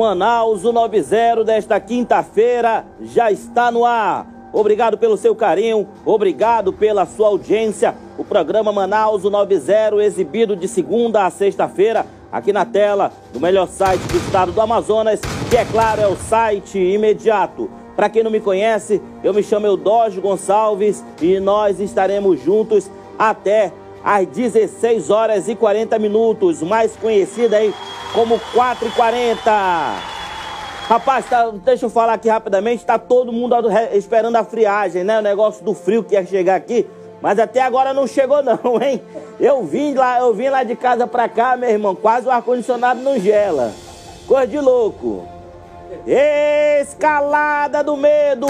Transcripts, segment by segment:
Manaus 90 desta quinta-feira já está no ar. Obrigado pelo seu carinho, obrigado pela sua audiência. O programa Manaus 90 exibido de segunda a sexta-feira aqui na tela do melhor site do estado do Amazonas, que é claro é o site imediato. Para quem não me conhece, eu me chamo Eudógio Gonçalves e nós estaremos juntos até às 16 horas e 40 minutos, mais conhecida aí como 4 e 40. Rapaz, tá, deixa eu falar aqui rapidamente, tá todo mundo esperando a friagem, né? O negócio do frio que ia chegar aqui, mas até agora não chegou não, hein? Eu vim lá, eu vim lá de casa pra cá, meu irmão, quase o ar-condicionado não gela. Coisa de louco. Escalada do medo!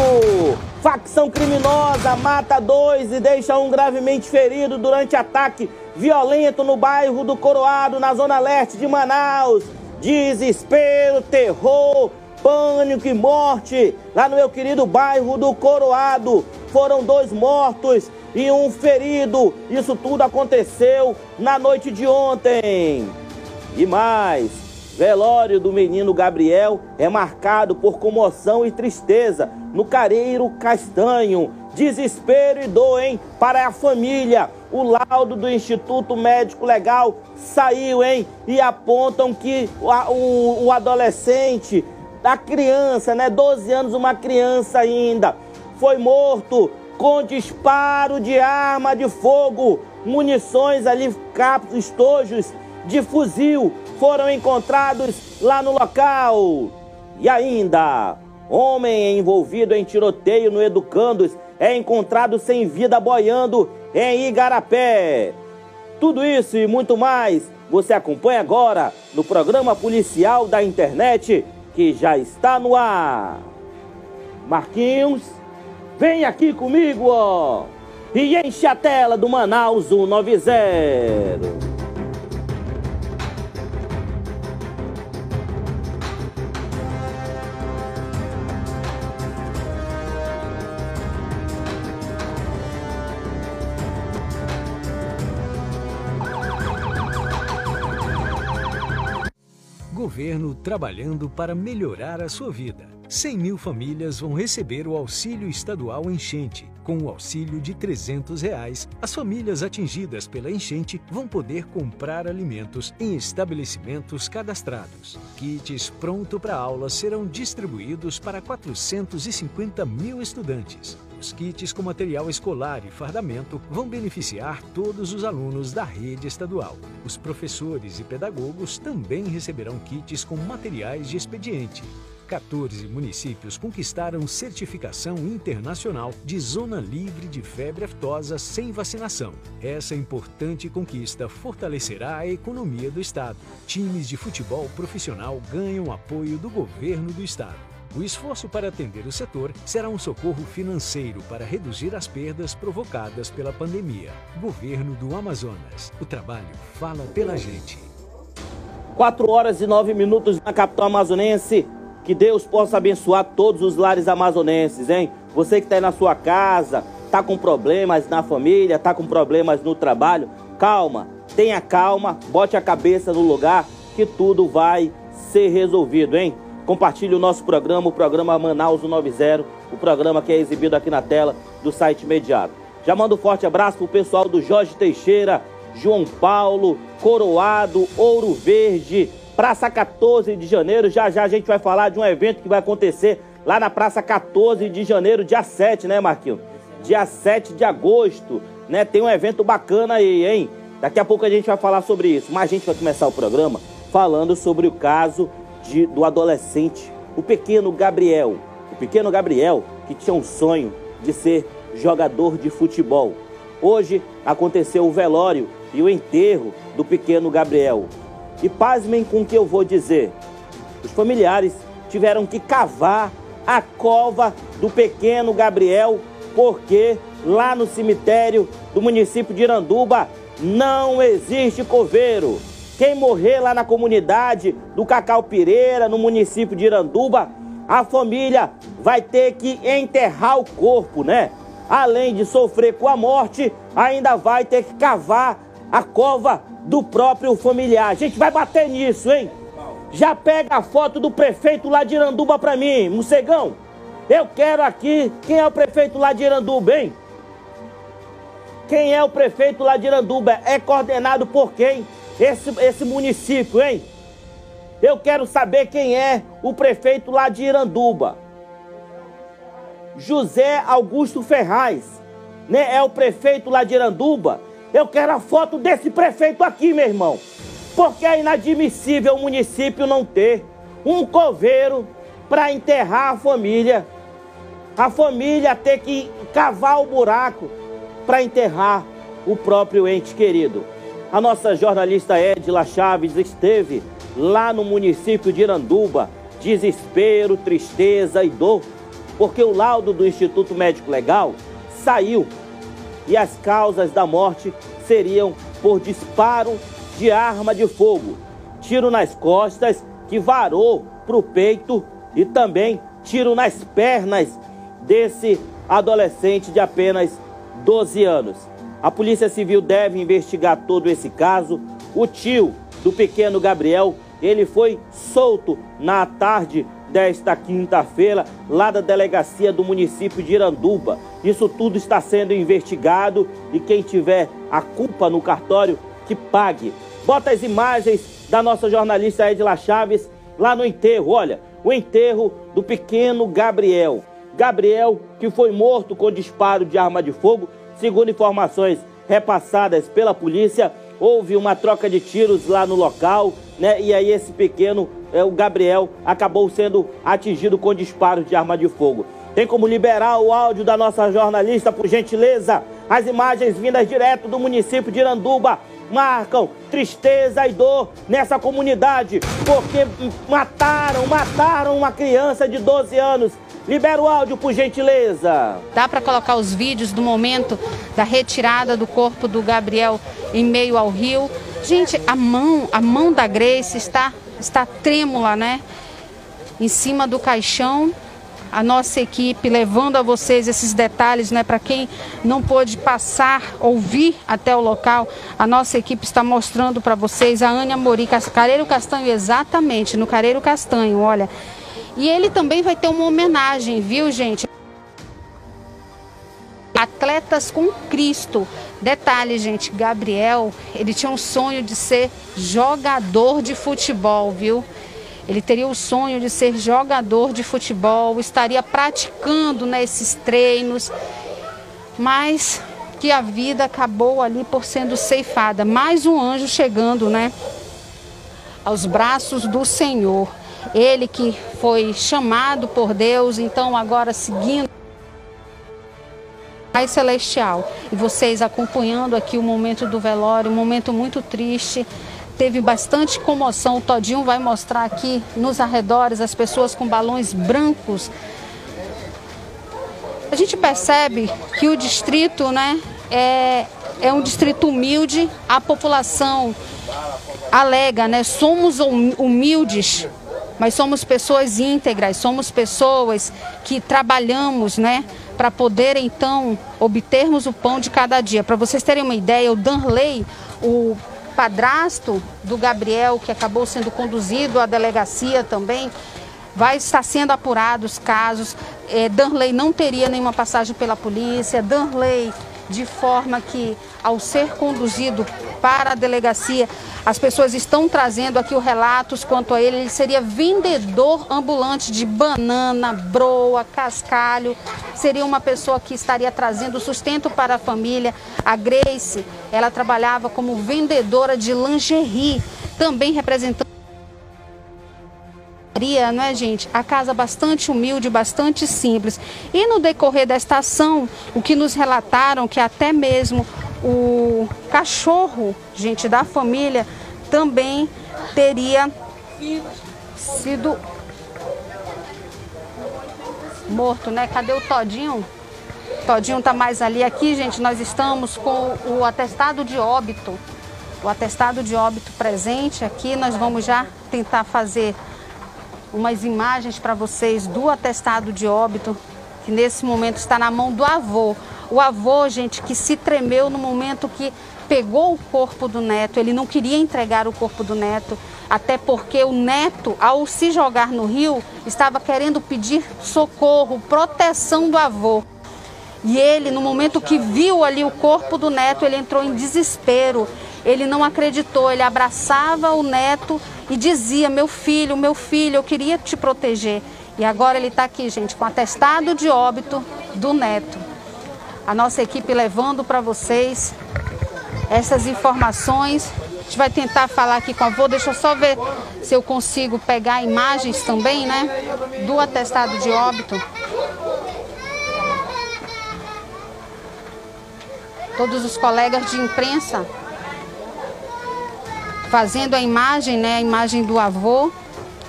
Facção criminosa mata dois e deixa um gravemente ferido durante ataque violento no bairro do Coroado, na zona leste de Manaus. Desespero, terror, pânico e morte lá no meu querido bairro do Coroado. Foram dois mortos e um ferido. Isso tudo aconteceu na noite de ontem. E mais, velório do menino Gabriel é marcado por comoção e tristeza no Careiro Castanho. Desespero e dor, hein? Para a família. O laudo do Instituto Médico Legal saiu, hein? E apontam que o, o, o adolescente, a criança, né? 12 anos, uma criança ainda, foi morto com disparo de arma de fogo, munições ali, capos, estojos de fuzil foram encontrados lá no local. E ainda, homem envolvido em tiroteio no Educandos é encontrado sem vida boiando em Igarapé. Tudo isso e muito mais você acompanha agora no programa policial da internet que já está no ar. Marquinhos, vem aqui comigo, ó, e enche a tela do Manaus 190. Governo trabalhando para melhorar a sua vida. 100 mil famílias vão receber o auxílio estadual enchente. Com o auxílio de 300 reais, as famílias atingidas pela enchente vão poder comprar alimentos em estabelecimentos cadastrados. Kits pronto para aula serão distribuídos para 450 mil estudantes. Os kits com material escolar e fardamento vão beneficiar todos os alunos da rede estadual. Os professores e pedagogos também receberão kits com materiais de expediente. 14 municípios conquistaram certificação internacional de zona livre de febre aftosa sem vacinação. Essa importante conquista fortalecerá a economia do estado. Times de futebol profissional ganham apoio do governo do estado. O esforço para atender o setor será um socorro financeiro para reduzir as perdas provocadas pela pandemia. Governo do Amazonas. O trabalho fala pela gente. 4 horas e 9 minutos na capital amazonense. Que Deus possa abençoar todos os lares amazonenses, hein? Você que está aí na sua casa, está com problemas na família, está com problemas no trabalho, calma, tenha calma, bote a cabeça no lugar que tudo vai ser resolvido, hein? Compartilhe o nosso programa, o programa Manaus 90, o programa que é exibido aqui na tela do site imediato. Já mando um forte abraço pro pessoal do Jorge Teixeira, João Paulo, Coroado, Ouro Verde, Praça 14 de Janeiro. Já já a gente vai falar de um evento que vai acontecer lá na Praça 14 de Janeiro, dia 7, né, Marquinhos? Dia 7 de agosto, né? Tem um evento bacana aí, hein? Daqui a pouco a gente vai falar sobre isso. Mas a gente vai começar o programa falando sobre o caso de, do adolescente, o pequeno Gabriel. O pequeno Gabriel que tinha um sonho de ser jogador de futebol. Hoje aconteceu o velório e o enterro do pequeno Gabriel. E pasmem com o que eu vou dizer. Os familiares tiveram que cavar a cova do pequeno Gabriel, porque lá no cemitério do município de Iranduba não existe coveiro. Quem morrer lá na comunidade do Cacau Pireira, no município de Iranduba, a família vai ter que enterrar o corpo, né? Além de sofrer com a morte, ainda vai ter que cavar a cova do próprio familiar. A gente vai bater nisso, hein? Já pega a foto do prefeito lá de Iranduba pra mim, Mocegão. Eu quero aqui. Quem é o prefeito lá de Iranduba, hein? Quem é o prefeito lá de Iranduba? É coordenado por quem? Esse, esse município, hein? Eu quero saber quem é o prefeito lá de Iranduba. José Augusto Ferraz, né? É o prefeito lá de Iranduba. Eu quero a foto desse prefeito aqui, meu irmão. Porque é inadmissível o município não ter um coveiro para enterrar a família. A família ter que cavar o buraco para enterrar o próprio ente querido. A nossa jornalista Edila Chaves esteve lá no município de Iranduba. Desespero, tristeza e dor, porque o laudo do Instituto Médico Legal saiu e as causas da morte seriam por disparo de arma de fogo, tiro nas costas que varou para o peito e também tiro nas pernas desse adolescente de apenas 12 anos. A Polícia Civil deve investigar todo esse caso. O tio do pequeno Gabriel, ele foi solto na tarde desta quinta-feira, lá da delegacia do município de Iranduba. Isso tudo está sendo investigado e quem tiver a culpa no cartório, que pague. Bota as imagens da nossa jornalista Edila Chaves lá no enterro. Olha, o enterro do pequeno Gabriel. Gabriel, que foi morto com disparo de arma de fogo, segundo informações repassadas pela polícia, houve uma troca de tiros lá no local, né? E aí esse pequeno, é, o Gabriel, acabou sendo atingido com disparos de arma de fogo. Tem como liberar o áudio da nossa jornalista, por gentileza? As imagens vindas direto do município de Iranduba marcam tristeza e dor nessa comunidade, porque mataram, mataram uma criança de 12 anos. Libera o áudio, por gentileza. Dá para colocar os vídeos do momento da retirada do corpo do Gabriel em meio ao rio. Gente, a mão, a mão da Grace está, está trêmula, né? Em cima do caixão a nossa equipe levando a vocês esses detalhes, né? Para quem não pôde passar, ouvir até o local, a nossa equipe está mostrando para vocês a Ania Mori, Careiro Castanho, exatamente, no Careiro Castanho, olha. E ele também vai ter uma homenagem, viu, gente? Atletas com Cristo. Detalhe, gente, Gabriel, ele tinha um sonho de ser jogador de futebol, viu? Ele teria o sonho de ser jogador de futebol, estaria praticando nesses né, treinos, mas que a vida acabou ali por sendo ceifada. Mais um anjo chegando, né? Aos braços do Senhor. Ele que foi chamado por Deus, então agora seguindo Pai Celestial. E vocês acompanhando aqui o momento do velório, um momento muito triste teve bastante comoção. O Todinho vai mostrar aqui nos arredores as pessoas com balões brancos. A gente percebe que o distrito, né, é, é um distrito humilde. A população alega, né, somos hum, humildes, mas somos pessoas íntegras, somos pessoas que trabalhamos, né, para poder então obtermos o pão de cada dia. Para vocês terem uma ideia, o Danley, o padrasto do Gabriel, que acabou sendo conduzido à delegacia também, vai estar sendo apurado os casos. É, Danley não teria nenhuma passagem pela polícia. Danley, de forma que, ao ser conduzido para a delegacia, as pessoas estão trazendo aqui os relatos quanto a ele. Ele seria vendedor ambulante de banana, broa, cascalho. Seria uma pessoa que estaria trazendo sustento para a família. A Grace, ela trabalhava como vendedora de lingerie, também representando não é, gente? A casa bastante humilde, bastante simples. E no decorrer desta ação, o que nos relataram que até mesmo o cachorro, gente, da família também teria sido morto, né? Cadê o Todinho? Todinho tá mais ali. Aqui, gente, nós estamos com o atestado de óbito. O atestado de óbito presente aqui. Nós vamos já tentar fazer umas imagens para vocês do atestado de óbito, que nesse momento está na mão do avô. O avô, gente, que se tremeu no momento que pegou o corpo do neto, ele não queria entregar o corpo do neto, até porque o neto, ao se jogar no rio, estava querendo pedir socorro, proteção do avô. E ele, no momento que viu ali o corpo do neto, ele entrou em desespero. Ele não acreditou, ele abraçava o neto e dizia: Meu filho, meu filho, eu queria te proteger. E agora ele está aqui, gente, com atestado de óbito do neto. A nossa equipe levando para vocês essas informações. A gente vai tentar falar aqui com a avó. Deixa eu só ver se eu consigo pegar imagens também, né? Do atestado de óbito. Todos os colegas de imprensa fazendo a imagem, né? A imagem do avô.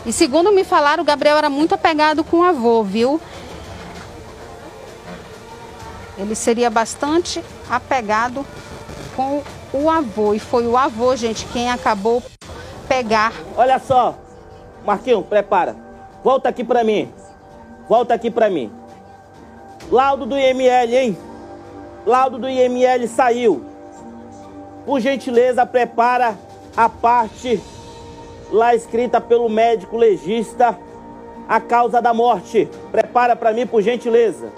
E segundo me falaram, o Gabriel era muito apegado com o avô, viu? Ele seria bastante apegado com o avô. E foi o avô, gente, quem acabou pegar. Olha só, Marquinhos, prepara. Volta aqui pra mim. Volta aqui pra mim. Laudo do IML, hein? Laudo do IML saiu. Por gentileza, prepara a parte lá escrita pelo médico legista a causa da morte. Prepara para mim, por gentileza.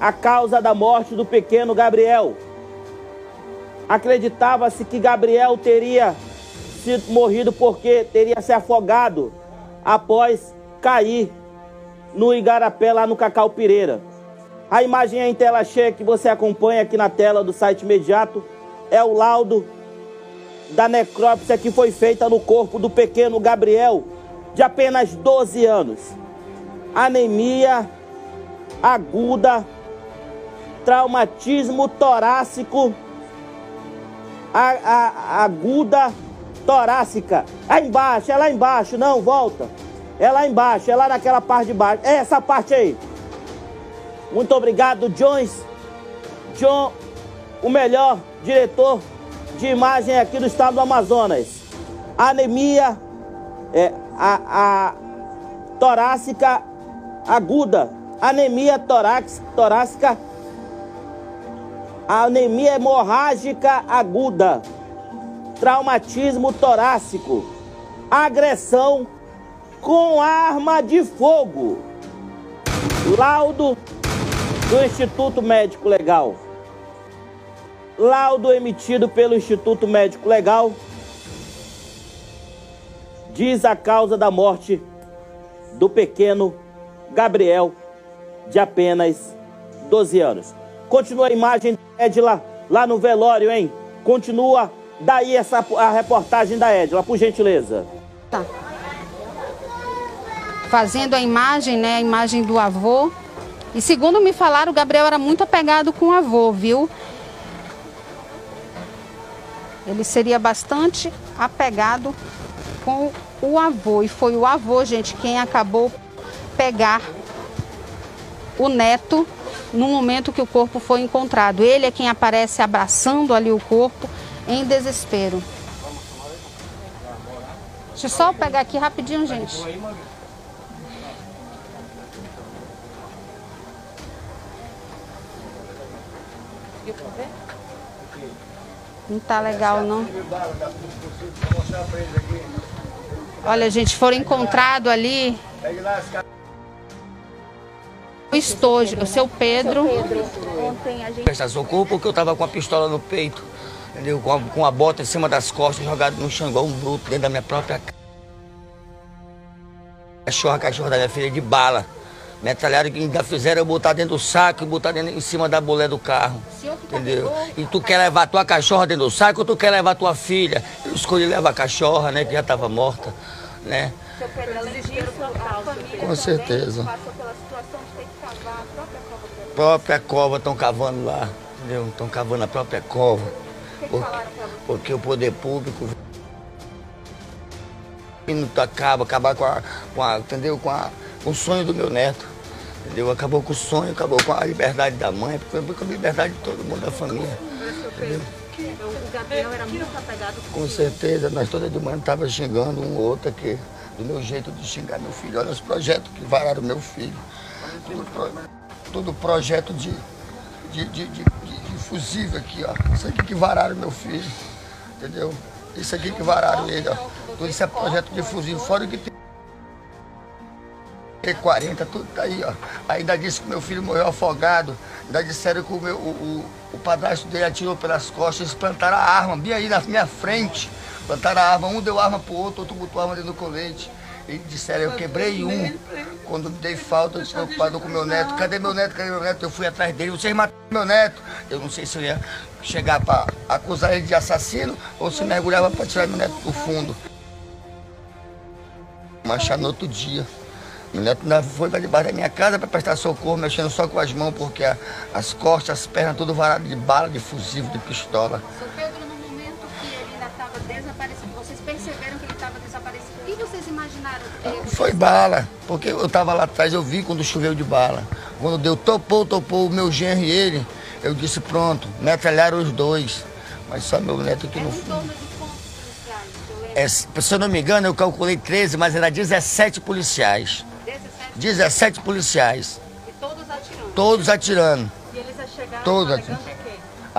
A causa da morte do pequeno Gabriel. Acreditava-se que Gabriel teria sido morrido porque teria se afogado após cair no Igarapé, lá no Cacau Pireira. A imagem em tela cheia que você acompanha aqui na tela do site imediato é o laudo da necrópsia que foi feita no corpo do pequeno Gabriel, de apenas 12 anos. Anemia aguda, traumatismo torácico, a, a, aguda torácica. Aí embaixo, é lá embaixo, não, volta. É lá embaixo, é lá naquela parte de baixo. É essa parte aí. Muito obrigado, Jones. John, o melhor diretor de imagem aqui do estado do Amazonas. Anemia é, a, a torácica aguda, anemia torácica, torácica, anemia hemorrágica aguda, traumatismo torácico, agressão com arma de fogo. Laudo do Instituto Médico Legal. Laudo emitido pelo Instituto Médico Legal diz a causa da morte do pequeno Gabriel, de apenas 12 anos. Continua a imagem da Edila lá no velório, hein? Continua daí essa a reportagem da Edila, por gentileza. Tá. Fazendo a imagem, né? A imagem do avô. E segundo me falaram, o Gabriel era muito apegado com o avô, viu? Ele seria bastante apegado com o avô. E foi o avô, gente, quem acabou pegar o neto no momento que o corpo foi encontrado. Ele é quem aparece abraçando ali o corpo em desespero. Deixa eu só pegar aqui rapidinho, gente. Pra ver? Não tá legal, não. Olha, gente, foram encontrados ali o estojo, o seu Pedro. Prestar socorro porque eu tava com a pistola no peito, entendeu? Com a, com a bota em cima das costas, jogado no chão igual um bruto dentro da minha própria casa. Cachorra, cachorra da minha filha de bala. Metralhado que ainda fizeram eu botar dentro do saco e botar dentro, em cima da bolé do carro. Entendeu? E tu quer levar tua cachorra dentro do saco ou tu quer levar tua filha? Eu escolhi levar a cachorra, né? Que já estava morta, né? Com certeza. Própria cova estão cavando lá, entendeu? Estão cavando a própria cova. Porque, porque o poder público minuto acaba, acabar com a, com a, entendeu? Com, a, com o sonho do meu neto. Entendeu? Acabou com o sonho, acabou com a liberdade da mãe, acabou com a liberdade de todo mundo da família. Entendeu? O Gabriel era muito apegado com Com certeza, nós toda de manhã estava xingando um outro aqui, do meu jeito de xingar meu filho. Olha os projetos que vararam meu filho. Tudo, pro, tudo projeto de, de, de, de fusível aqui, ó. Isso aqui que vararam meu filho, entendeu? Isso aqui que vararam ele, ó. Tudo isso é projeto de fusível, fora o que tem. T40, tudo tá aí, ó. Ainda disse que meu filho morreu afogado. Ainda disseram que o, meu, o, o, o padrasto dele atirou pelas costas. Eles plantaram a arma bem aí na minha frente. Plantaram a arma, um deu arma pro outro, outro botou arma dentro do colete. E disseram, eu quebrei um. Quando dei falta, eu preocupado com meu neto. Cadê meu neto? Cadê meu neto? Eu fui atrás dele. Vocês mataram meu neto. Eu não sei se eu ia chegar para acusar ele de assassino ou se mergulhava para tirar meu neto do fundo. Manchar no outro dia. Meu neto foi para debaixo da minha casa para prestar socorro, mexendo só com as mãos, porque a, as costas, as pernas, tudo varado de bala, de fusível, de pistola. Sr. Pedro, no momento que ele ainda estava desaparecido, vocês perceberam que ele estava desaparecido, o que vocês imaginaram? Foi bala, porque eu estava lá atrás, eu vi quando choveu de bala. Quando deu topou, topou o meu genro e ele, eu disse pronto, metralharam os dois. Mas só meu neto que não... É, se eu não me engano, eu calculei 13, mas era 17 policiais. 17 policiais. E todos atirando? Todos atirando. E eles chegaram todos alegando o quê?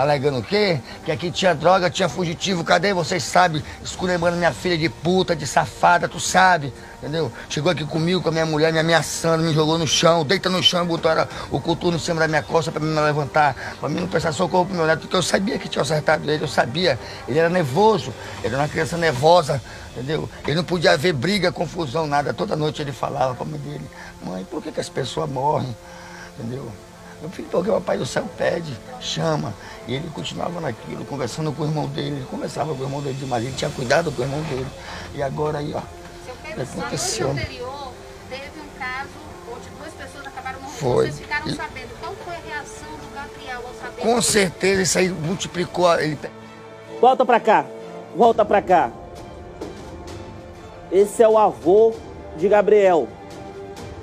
Alegando o quê? Que aqui tinha droga, tinha fugitivo. Cadê vocês sabem? Esculhambando minha filha de puta, de safada, tu sabe. Entendeu? Chegou aqui comigo, com a minha mulher, me ameaçando, me jogou no chão, deita no chão, botou o coturno em cima da minha costa para me levantar, para mim não prestar socorro pro meu neto, porque eu sabia que tinha acertado ele, eu sabia. Ele era nervoso, ele era uma criança nervosa, entendeu? Ele não podia haver briga, confusão, nada. Toda noite ele falava para mãe dele, mãe, por que, que as pessoas morrem? Entendeu? Meu filho, porque o pai do céu pede, chama. E ele continuava naquilo, conversando com o irmão dele. Ele conversava com o irmão dele demais, ele tinha cuidado com o irmão dele. E agora aí, ó, Pedro, aconteceu. No anterior, teve um caso onde duas pessoas acabaram morrendo. Foi. Vocês ficaram e... sabendo. Qual foi a reação do Gabriel ao saber? Com certeza isso aí multiplicou. Ele... Volta pra cá. Volta pra cá. Esse é o avô de Gabriel.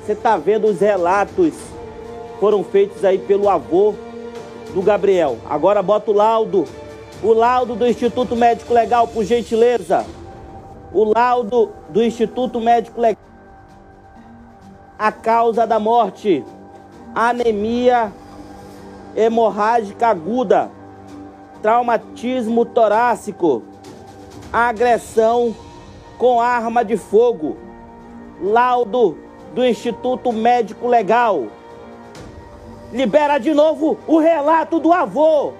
Você tá vendo os relatos foram feitos aí pelo avô do Gabriel. Agora bota o laudo. O laudo do Instituto Médico Legal, por gentileza. O laudo do Instituto Médico Legal. A causa da morte: anemia hemorrágica aguda, traumatismo torácico, agressão com arma de fogo. Laudo do Instituto Médico Legal libera de novo o relato do avô.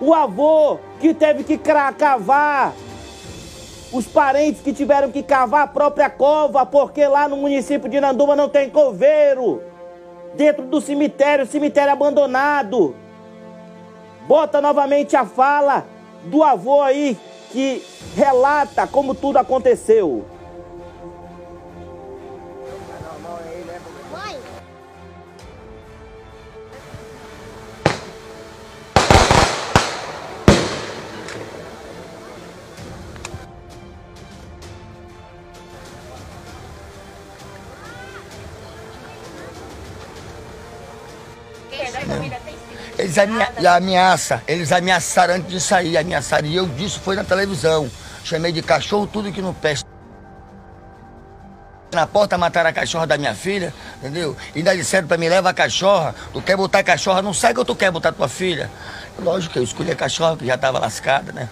O avô que teve que cavar, os parentes que tiveram que cavar a própria cova, porque lá no município de Nanduma não tem coveiro. Dentro do cemitério, cemitério abandonado. Bota novamente a fala do avô aí que relata como tudo aconteceu. Eles ameaçam, eles ameaçaram antes de sair, ameaçaram. E eu disse, foi na televisão. Chamei de cachorro tudo que não presta. Na porta mataram a cachorra da minha filha, entendeu? E ainda disseram pra mim, leva a cachorra. Tu quer botar a cachorra, não sai que tu quer botar tua filha. Lógico que eu escolhi a cachorra, que já estava lascada, né?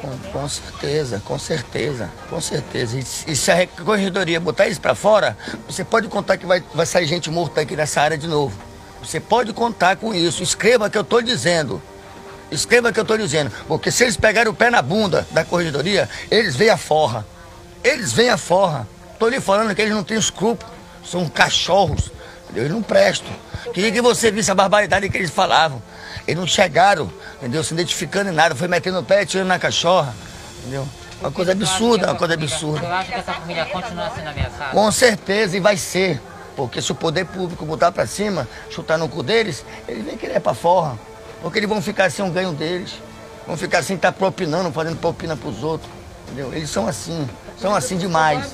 Com, com, certeza, com certeza, com certeza. E, e se a corredoria botar isso pra fora, você pode contar que vai, vai sair gente morta aqui nessa área de novo. Você pode contar com isso. Escreva o que eu estou dizendo. Escreva o que eu estou dizendo. Porque se eles pegarem o pé na bunda da corredoria, eles vêm a forra. Eles vêm a forra. Estou lhe falando que eles não têm escrúpulos. São cachorros. Eles não prestam. Queria que você visse a barbaridade que eles falavam. Eles não chegaram, entendeu? Se identificando em nada. Foi metendo o pé e tirando na cachorra. Entendeu? Uma coisa absurda, uma coisa absurda. Eu acho que essa família continua sendo ameaçada. Com certeza, e vai ser. Porque se o poder público botar para cima, chutar no cu deles, eles vêm querer para fora. Porque eles vão ficar sem um ganho deles. Vão ficar sem estar tá propinando, fazendo propina para os outros. Entendeu? Eles são assim. São assim demais.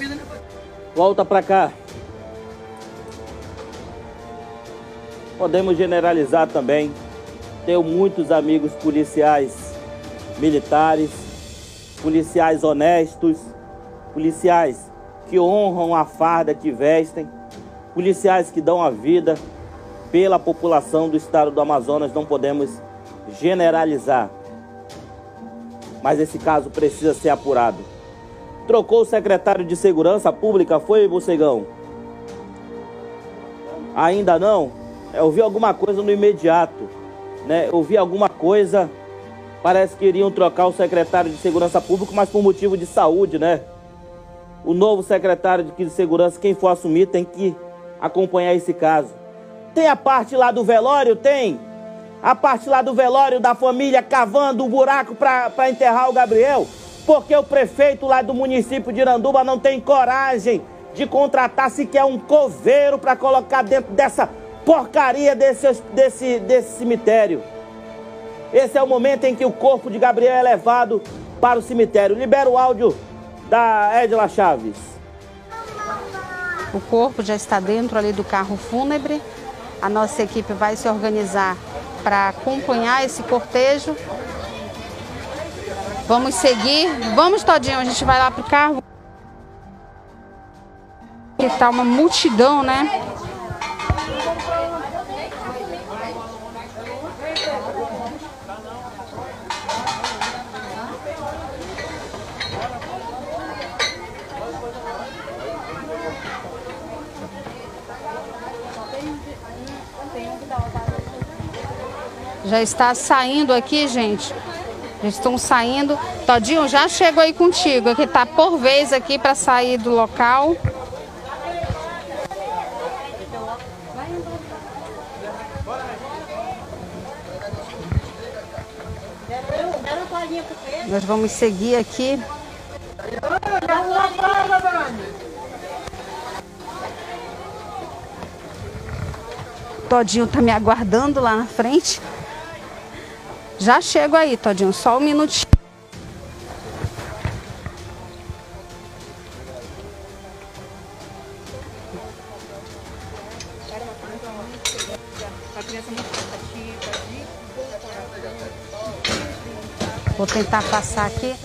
Volta para cá. Podemos generalizar também. Tenho muitos amigos policiais militares, policiais honestos, policiais que honram a farda que vestem policiais que dão a vida pela população do estado do Amazonas, não podemos generalizar. Mas esse caso precisa ser apurado. Trocou o secretário de Segurança Pública, foi, Bocegão? Ainda não? Eu vi alguma coisa no imediato, né? Eu vi alguma coisa, parece que iriam trocar o secretário de Segurança Pública, mas por motivo de saúde, né? O novo secretário de Segurança, quem for assumir, tem que acompanhar esse caso. Tem a parte lá do velório? Tem. A parte lá do velório da família cavando um buraco para enterrar o Gabriel? Porque o prefeito lá do município de Iranduba não tem coragem de contratar sequer um coveiro para colocar dentro dessa porcaria desse, desse, desse cemitério. Esse é o momento em que o corpo de Gabriel é levado para o cemitério. Libera o áudio da Edila Chaves. O corpo já está dentro ali do carro fúnebre. A nossa equipe vai se organizar para acompanhar esse cortejo. Vamos seguir. Vamos, Todinho, a gente vai lá pro carro. Que tá uma multidão, né? Já está saindo aqui, gente. Já estão saindo. Todinho, já chegou aí contigo, que tá por vez aqui para sair do local. Nós vamos seguir aqui. Todinho tá me aguardando lá na frente. Já chego aí, Todinho, só um minutinho. Vou tentar passar aqui.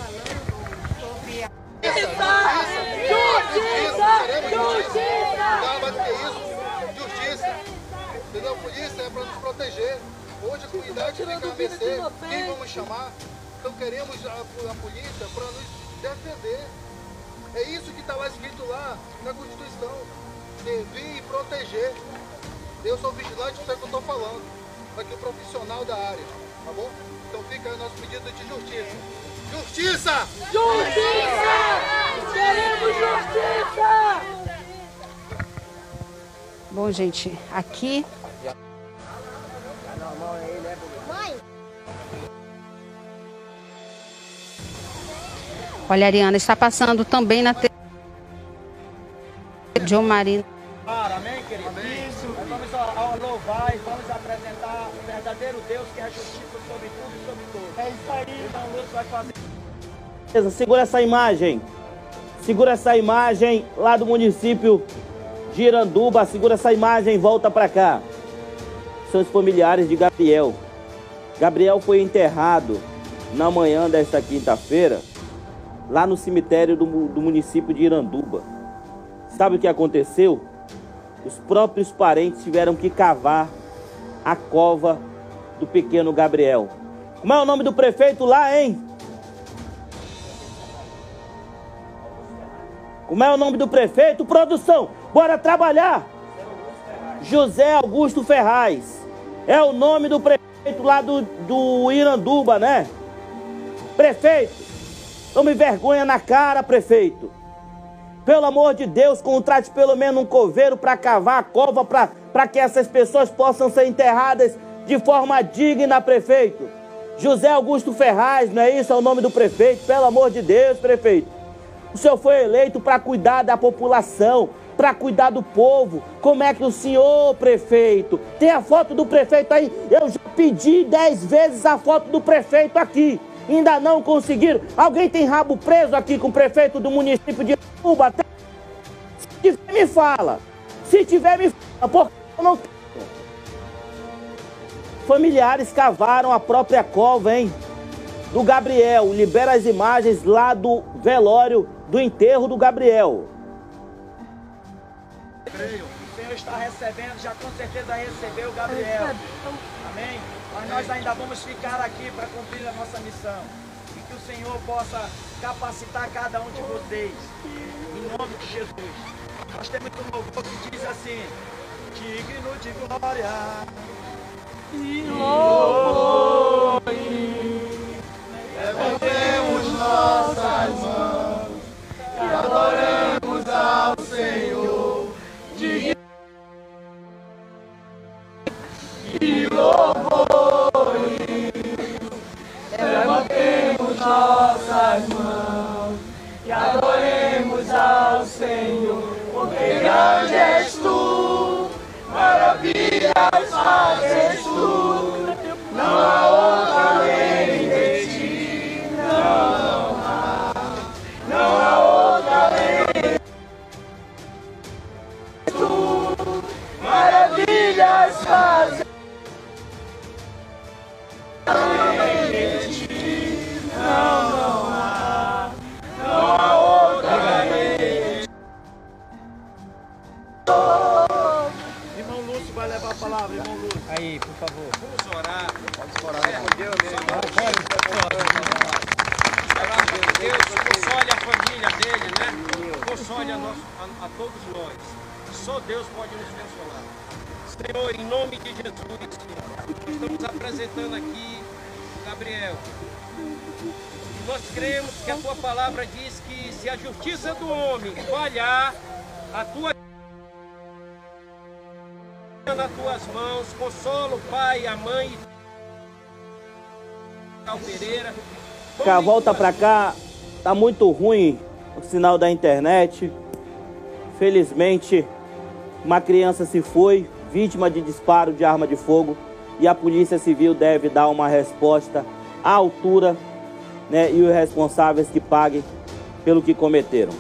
Justiça! Justiça! Justiça! Entendeu? Polícia é para nos proteger. Hoje a comunidade fica a mercê. Quem vamos chamar? Então queremos a, a polícia para nos defender. É isso que está lá escrito lá na Constituição. Servir e proteger. Eu sou vigilante, sei o que eu estou falando. Aqui o profissional da área, tá bom? Então fica aí o nosso pedido de justiça. Justiça! Justiça! Queremos justiça! Bom, gente, aqui Olha, Ariana, está passando também na TV. John Marino. Amém, querido? Amém. Isso. Nós vamos louvar e vamos apresentar o verdadeiro Deus que é justiça sobre tudo e sobre todos. É isso aí. Então, Lúcio vai fazer. Segura essa imagem. Segura essa imagem lá do município de Iranduba. Segura essa imagem e volta para cá. São os familiares de Gabriel. Gabriel foi enterrado na manhã desta quinta-feira lá no cemitério do, do município de Iranduba. Sabe o que aconteceu? Os próprios parentes tiveram que cavar a cova do pequeno Gabriel. Como é o nome do prefeito lá, hein? Como é o nome do prefeito? Produção, bora trabalhar! José Augusto Ferraz. É o nome do prefeito lá do, do Iranduba, né? Prefeito, Tome vergonha na cara, prefeito. Pelo amor de Deus, contrate pelo menos um coveiro para cavar a cova para que essas pessoas possam ser enterradas de forma digna, prefeito. José Augusto Ferraz, não é isso? É o nome do prefeito. Pelo amor de Deus, prefeito. O senhor foi eleito para cuidar da população, para cuidar do povo. Como é que o senhor, prefeito, tem a foto do prefeito aí? Eu já pedi dez vezes a foto do prefeito aqui ainda não conseguiram. Alguém tem rabo preso aqui com o prefeito do município de Cuba? Se tiver, me fala. Se tiver, me fala, porque eu não tenho. Familiares cavaram a própria cova, hein? Do Gabriel. Libera as imagens lá do velório do enterro do Gabriel. O Senhor está recebendo, já com certeza recebeu o Gabriel. Amém? Mas nós ainda vamos ficar aqui para cumprir a nossa missão. E que o Senhor possa capacitar cada um de vocês. Em nome de Jesus. Nós temos um louvor que diz assim: Digno de glória e louvor. Levantemos nossas mãos e adoremos ao Senhor. Digno e louvor. Nossas mãos e adoremos ao Senhor. Porque grande és tu, maravilhas fazes tu, não há outra além de ti, não há, não há outra além de tu, maravilhas fazes Aí, por favor. Vamos orar. Pode orar. Deus, Deus console a família dele, né? Console a, nós, a, a todos nós. Só Deus pode nos consolar. Senhor, em nome de Jesus, estamos apresentando aqui Gabriel. Nós cremos que a tua palavra diz que se a justiça do homem falhar, a tua nas tuas mãos, consola o pai, a mãe, Cal Pereira. Cá, volta pra cá. Tá muito ruim o sinal da internet. Felizmente, uma criança se foi, vítima de disparo de arma de fogo, e a Polícia Civil deve dar uma resposta à altura, né? E os responsáveis que paguem pelo que cometeram.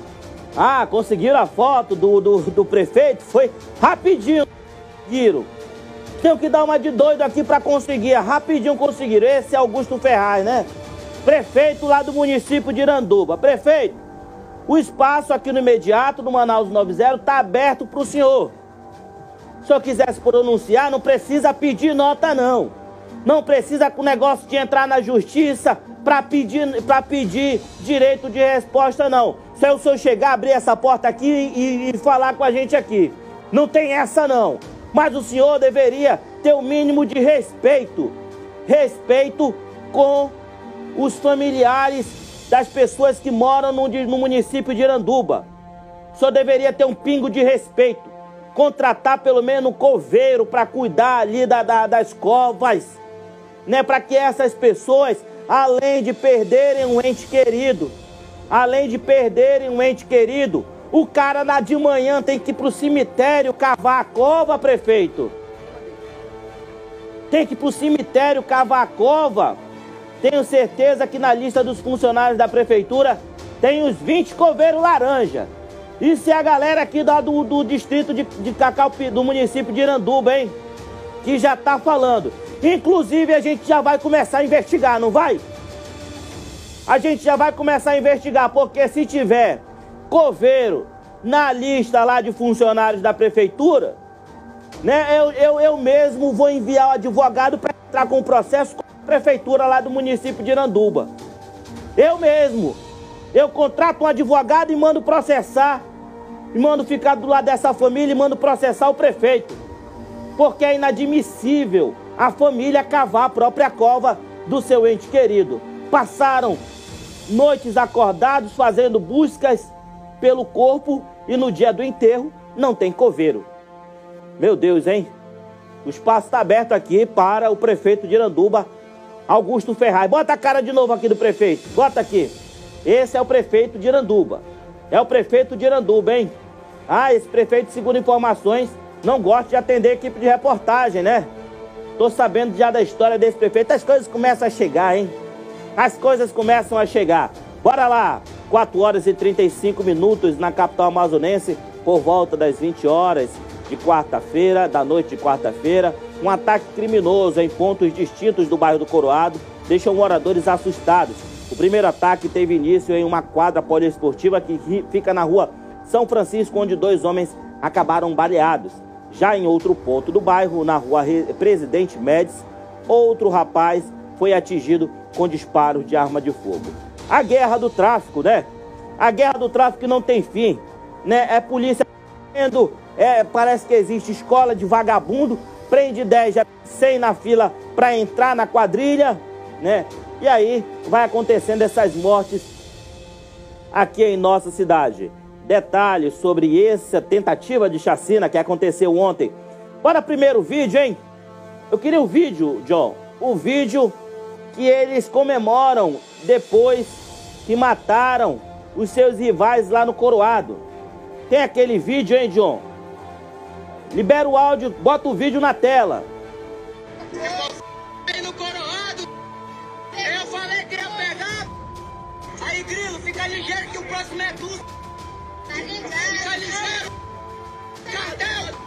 Ah, conseguiram a foto do, do, do prefeito? Foi rapidinho, conseguiram. Tenho que dar uma de doido aqui para conseguir. Rapidinho conseguiram. Esse é Augusto Ferraz, né? Prefeito lá do município de Iranduba. Prefeito, o espaço aqui no imediato, no Manaus 90, está aberto para o senhor. Se o senhor quiser se pronunciar, não precisa pedir nota, não. Não precisa com o negócio de entrar na justiça para pedir, pra pedir direito de resposta, não. Se o senhor chegar, abrir essa porta aqui e, e falar com a gente aqui. Não tem essa, não. Mas o senhor deveria ter o mínimo de respeito. Respeito com os familiares das pessoas que moram no, no município de Iranduba. O senhor deveria ter um pingo de respeito. Contratar pelo menos um coveiro para cuidar ali da, da, das covas. Né? Para que essas pessoas, além de perderem um ente querido, além de perderem um ente querido, o cara lá de manhã tem que ir pro cemitério cavar a cova, prefeito. Tem que ir pro cemitério cavar a cova. Tenho certeza que na lista dos funcionários da prefeitura tem uns 20 coveiros laranja. Isso é a galera aqui do, do distrito de, de Cacau, do município de Iranduba, hein? Que já tá falando. Inclusive a gente já vai começar a investigar, não vai? A gente já vai começar a investigar, porque se tiver coveiro na lista lá de funcionários da prefeitura, né? Eu, eu, eu mesmo vou enviar o advogado para entrar com o processo com a prefeitura lá do município de Iranduba. Eu mesmo. Eu contrato um advogado e mando processar. E mando ficar do lado dessa família e mando processar o prefeito. Porque é inadmissível a família cavar a própria cova do seu ente querido. Passaram noites acordados fazendo buscas pelo corpo e no dia do enterro não tem coveiro. Meu Deus, hein? O espaço está aberto aqui para o prefeito de Iranduba, Augusto Ferraz. Bota a cara de novo aqui do prefeito. Bota aqui. Esse é o prefeito de Iranduba. É o prefeito de Iranduba, hein? Ah, esse prefeito, segundo informações, não gosta de atender equipe de reportagem, né? Tô sabendo já da história desse prefeito. As coisas começam a chegar, hein? As coisas começam a chegar. Bora lá! 4 horas e 35 minutos na capital amazonense, por volta das 20 horas de quarta-feira, da noite de quarta-feira. Um ataque criminoso em pontos distintos do bairro do Coroado deixou moradores assustados. O primeiro ataque teve início em uma quadra poliesportiva que fica na rua São Francisco, onde dois homens acabaram baleados. Já em outro ponto do bairro, na rua Presidente Médici, outro rapaz foi atingido com disparos de arma de fogo. A guerra do tráfico, né? A guerra do tráfico não tem fim, né? É polícia é, parece que existe escola de vagabundo, prende 10 já 100 na fila para entrar na quadrilha, né? E aí vai acontecendo essas mortes aqui em nossa cidade. Detalhes sobre essa tentativa de chacina que aconteceu ontem. Bora primeiro vídeo, hein? Eu queria o vídeo, John. O vídeo que eles comemoram depois que mataram os seus rivais lá no Coroado. Tem aquele vídeo, hein, John? Libera o áudio, bota o vídeo na tela. Aí no Coroado, eu falei que ia pegar. Aí, Grilo, fica ligeiro que o próximo é tu. Fica ligeiro. Cartel.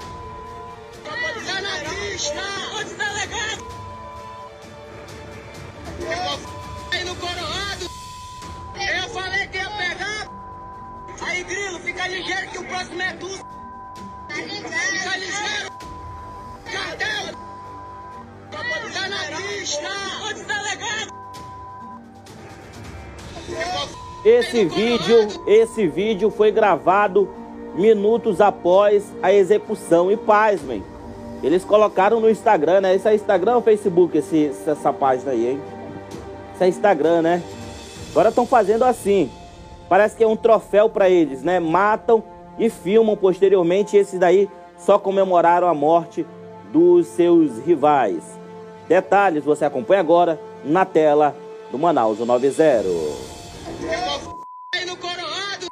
Tá na pista. Onde tá legado? Aí no Coroado, eu falei que ia pegar. Aí, Grilo, fica ligeiro que o próximo é tu. Fica ligeiro. Cartel. Tá na pista. Onde tá legado? Esse vídeo, esse vídeo foi gravado minutos após a execução. E pasmem, eles colocaram no Instagram, né? Esse é Instagram ou Facebook, esse, essa página aí, hein? Isso é Instagram, né? Agora estão fazendo assim. Parece que é um troféu para eles, né? Matam e filmam posteriormente. Esses daí só comemoraram a morte dos seus rivais. Detalhes você acompanha agora na tela do Manaus 90. Aí no Coroado,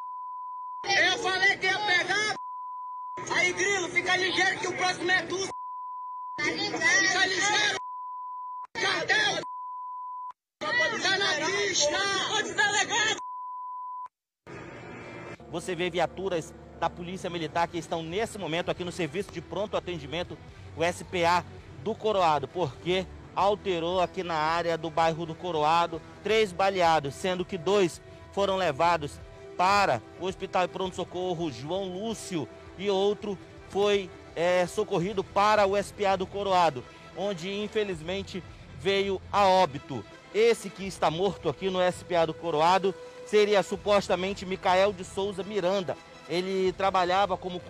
eu falei que ia pegar. Aí, Grilo, fica ligeiro que o próximo é tu. Fica ligeiro. Cartel. Você vê viaturas da Polícia Militar que estão nesse momento aqui no serviço de pronto atendimento, o SPA do Coroado, porque alterou aqui na área do bairro do Coroado três baleados, sendo que dois foram levados para o Hospital de Pronto Socorro João Lúcio e outro foi é, socorrido para o SPA do Coroado, onde infelizmente veio a óbito. Esse que está morto aqui no SPA do Coroado seria supostamente Micael de Souza Miranda. Ele trabalhava como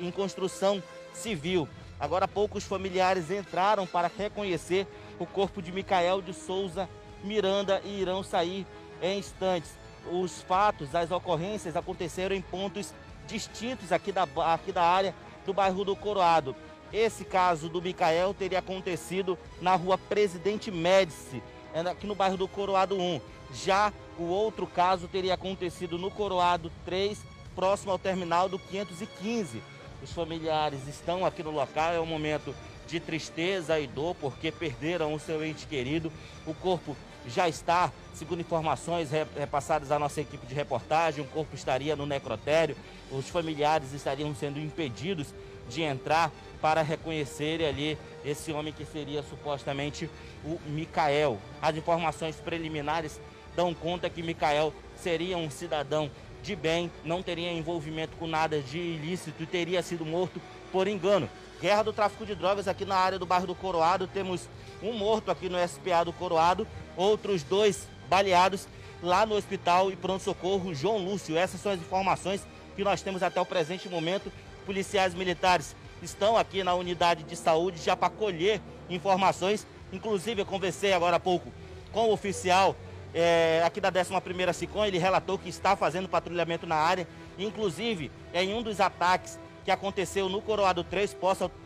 em construção civil. Agora há pouco os familiares entraram para reconhecer o corpo de Micael de Souza Miranda e irão sair em instantes. Os fatos, as ocorrências aconteceram em pontos distintos aqui da, aqui da área do bairro do Coroado. Esse caso do Micael teria acontecido na rua Presidente Médici, é aqui no bairro do Coroado 1. Já o outro caso teria acontecido no Coroado 3, próximo ao terminal do 515. Os familiares estão aqui no local, é um momento de tristeza e dor porque perderam o seu ente querido. O corpo já está, segundo informações repassadas à nossa equipe de reportagem, o corpo estaria no necrotério. Os familiares estariam sendo impedidos de entrar para reconhecerem ali esse homem que seria supostamente o Micael. As informações preliminares dão conta que Micael seria um cidadão de bem, não teria envolvimento com nada de ilícito e teria sido morto por engano. Guerra do tráfico de drogas aqui na área do bairro do Coroado. Temos um morto aqui no SPA do Coroado, outros dois baleados lá no hospital e pronto-socorro João Lúcio. Essas são as informações que nós temos até o presente momento. Policiais militares estão aqui na unidade de saúde já para colher informações. Inclusive, eu conversei agora há pouco com o oficial é, aqui da 11ª SICOM, ele relatou que está fazendo patrulhamento na área, inclusive em um dos ataques que aconteceu no Coroado 3,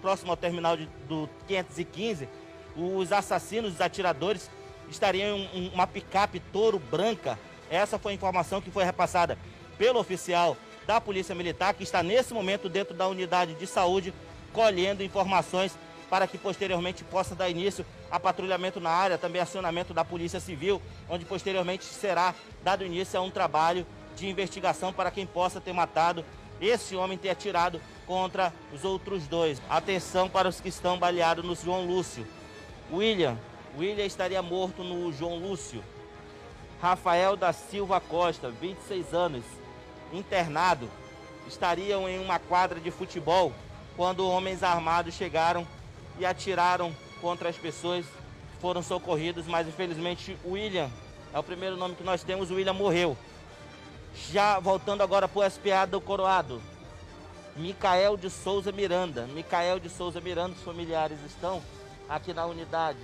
próximo ao terminal de, do 515, os assassinos, os atiradores, estariam em uma picape touro branca. Essa foi a informação que foi repassada pelo oficial da Polícia Militar, que está nesse momento dentro da unidade de saúde, colhendo informações para que posteriormente possa dar início a patrulhamento na área, também acionamento da Polícia Civil, onde posteriormente será dado início a um trabalho de investigação para quem possa ter matado esse homem ter atirado contra os outros dois. Atenção para os que estão baleados no João Lúcio. William, William estaria morto no João Lúcio. Rafael da Silva Costa, 26 anos, internado. estariam em uma quadra de futebol quando homens armados chegaram e atiraram contra as pessoas que foram socorridos, mas infelizmente William, é o primeiro nome que nós temos, William morreu. Já voltando agora para o SPA do Coroado, Micael de Souza Miranda. Micael de Souza Miranda, os familiares estão aqui na unidade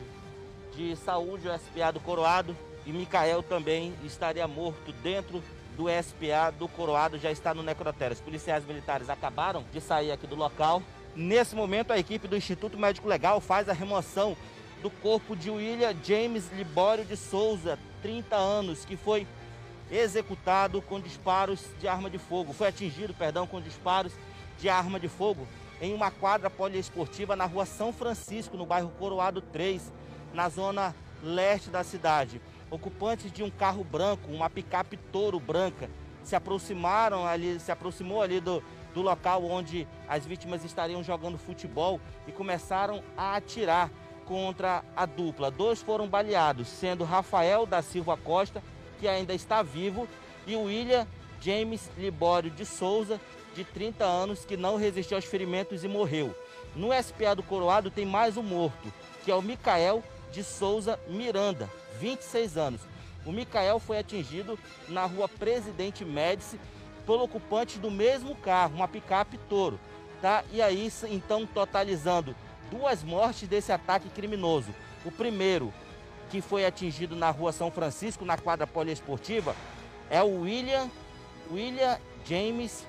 de saúde, o SPA do Coroado, e Micael também estaria morto dentro do SPA do Coroado, já está no necrotério. Os policiais militares acabaram de sair aqui do local. Nesse momento, a equipe do Instituto Médico Legal faz a remoção do corpo de William James Libório de Souza, 30 anos, que foi executado com disparos de arma de fogo. Foi atingido, perdão, com disparos de arma de fogo em uma quadra poliesportiva na rua São Francisco, no bairro Coroado 3, na zona leste da cidade. Ocupantes de um carro branco, uma picape touro branca, se aproximaram ali, se aproximou ali do, do local onde as vítimas estariam jogando futebol e começaram a atirar contra a dupla. Dois foram baleados, sendo Rafael da Silva Costa, que ainda está vivo, e William James Libório de Souza, de 30 anos, que não resistiu aos ferimentos e morreu. No SPA do Coroado tem mais um morto, que é o Micael de Souza Miranda, 26 anos. O Micael foi atingido na rua Presidente Médici pelo ocupante do mesmo carro, uma picape touro. Tá? E aí, então, totalizando duas mortes desse ataque criminoso. O primeiro, que foi atingido na rua São Francisco, na quadra poliesportiva, é o William, William James,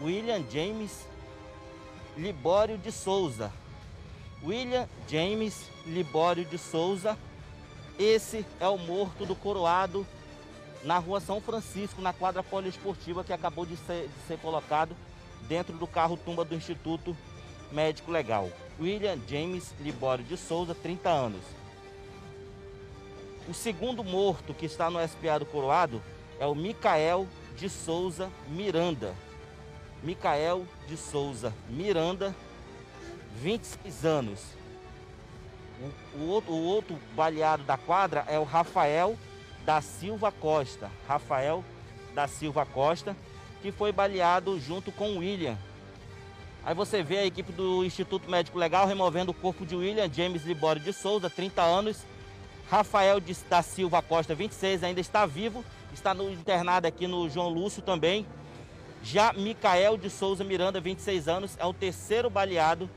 William James Libório de Souza. William James Libório de Souza. Esse é o morto do coroado na rua São Francisco, na quadra poliesportiva que acabou de ser, de ser colocado dentro do carro tumba do Instituto Médico Legal. William James Libório de Souza, 30 anos. O segundo morto que está no SPA do Coroado é o Micael de Souza Miranda. Micael de Souza Miranda, 26 anos. O, o, outro, o outro baleado da quadra é o Rafael da Silva Costa. Rafael da Silva Costa, que foi baleado junto com o William. Aí você vê a equipe do Instituto Médico Legal removendo o corpo de William James Libório de Souza, 30 anos. Rafael da Silva Costa, 26, ainda está vivo, está no internado aqui no João Lúcio também. Já Micael de Souza Miranda, 26 anos, é o terceiro baleado,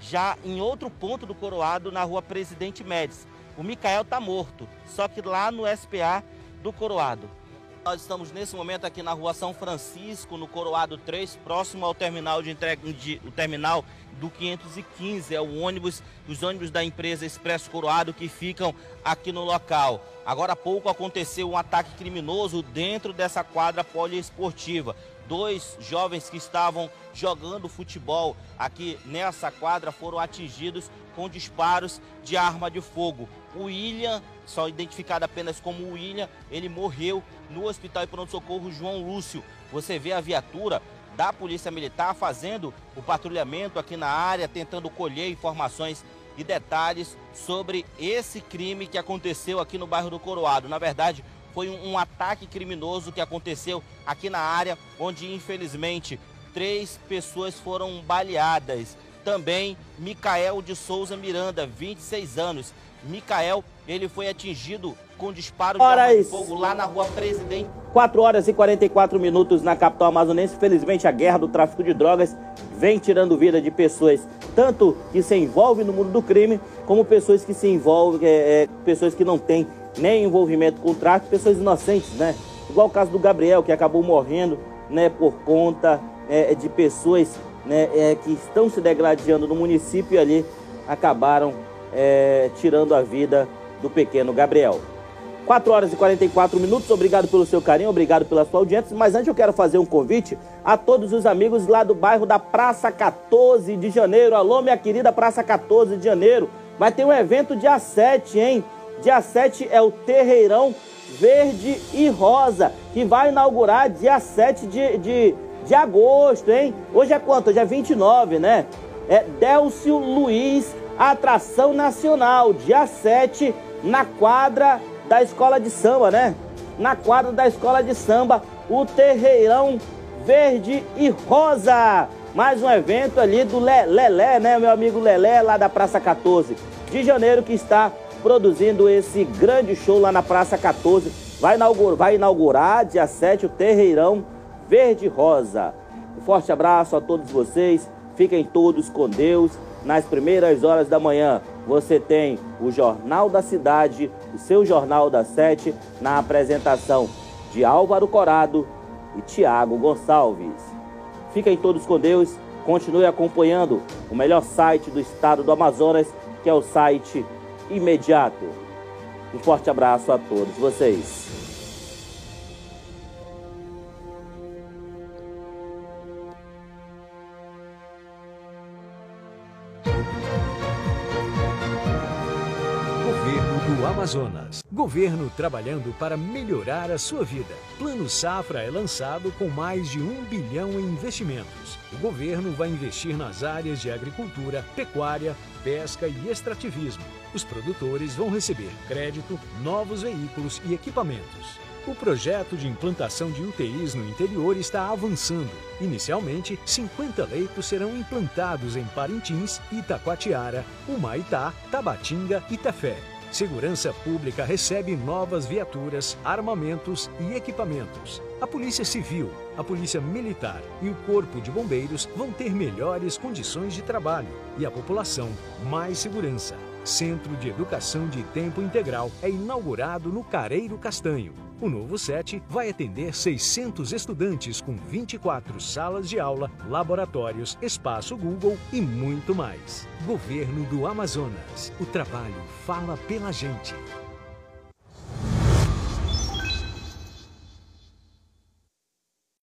já em outro ponto do Coroado, na rua Presidente Médici. O Micael está morto, só que lá no SPA do Coroado. Nós estamos nesse momento aqui na rua São Francisco, no Coroado 3, próximo ao terminal de entrega, de, o terminal do 515, é o ônibus, os ônibus da empresa Expresso Coroado que ficam aqui no local. Agora há pouco aconteceu um ataque criminoso dentro dessa quadra poliesportiva dois jovens que estavam jogando futebol aqui nessa quadra foram atingidos com disparos de arma de fogo. O William, só identificado apenas como William, ele morreu no Hospital de Pronto-Socorro João Lúcio. Você vê a viatura da Polícia Militar fazendo o patrulhamento aqui na área, tentando colher informações e detalhes sobre esse crime que aconteceu aqui no bairro do Coroado. Na verdade, foi um, um ataque criminoso que aconteceu aqui na área, onde infelizmente três pessoas foram baleadas. Também Micael de Souza Miranda, 26 anos. Micael, ele foi atingido com disparo de fogo lá na rua Presidente. 4 horas e 44 minutos na capital amazonense. Felizmente, a guerra do tráfico de drogas vem tirando vida de pessoas, tanto que se envolvem no mundo do crime, como pessoas que se envolvem, é, é, pessoas que não têm nem envolvimento com tráfico, pessoas inocentes, né? Igual o caso do Gabriel, que acabou morrendo, né, por conta é, de pessoas né, é, que estão se degradando no município e ali acabaram é, tirando a vida do pequeno Gabriel. 4 horas e 44 minutos, obrigado pelo seu carinho, obrigado pela sua audiência. Mas antes eu quero fazer um convite a todos os amigos lá do bairro da Praça 14 de Janeiro. Alô, minha querida Praça 14 de Janeiro. Vai ter um evento dia 7, hein? Dia 7 é o Terreirão Verde e Rosa, que vai inaugurar dia 7 de, de, de agosto, hein? Hoje é quanto? Hoje é 29, né? É Délcio Luiz, atração nacional, dia 7, na quadra da escola de samba, né? Na quadra da escola de samba, o Terreirão verde e rosa. Mais um evento ali do Lelé, né, meu amigo Lelé, lá da Praça 14 de Janeiro, que está produzindo esse grande show lá na Praça 14. Vai inaugurar, vai inaugurar dia 7 o Terreirão Verde Rosa. Um forte abraço a todos vocês. Fiquem todos com Deus. Nas primeiras horas da manhã, você tem o Jornal da Cidade, o seu Jornal da Sete, na apresentação de Álvaro Corado e Tiago Gonçalves. Fiquem todos com Deus. Continue acompanhando o melhor site do estado do Amazonas, que é o site Imediato. Um forte abraço a todos vocês. Amazonas. Governo trabalhando para melhorar a sua vida. Plano Safra é lançado com mais de um bilhão em investimentos. O governo vai investir nas áreas de agricultura, pecuária, pesca e extrativismo. Os produtores vão receber crédito, novos veículos e equipamentos. O projeto de implantação de UTIs no interior está avançando. Inicialmente, 50 leitos serão implantados em Parintins, Itacoatiara, Humaitá, Tabatinga e Tefé. Segurança Pública recebe novas viaturas, armamentos e equipamentos. A Polícia Civil, a Polícia Militar e o Corpo de Bombeiros vão ter melhores condições de trabalho e a população mais segurança. Centro de Educação de Tempo Integral é inaugurado no Careiro Castanho. O novo SET vai atender 600 estudantes com 24 salas de aula, laboratórios, espaço Google e muito mais. Governo do Amazonas. O trabalho fala pela gente.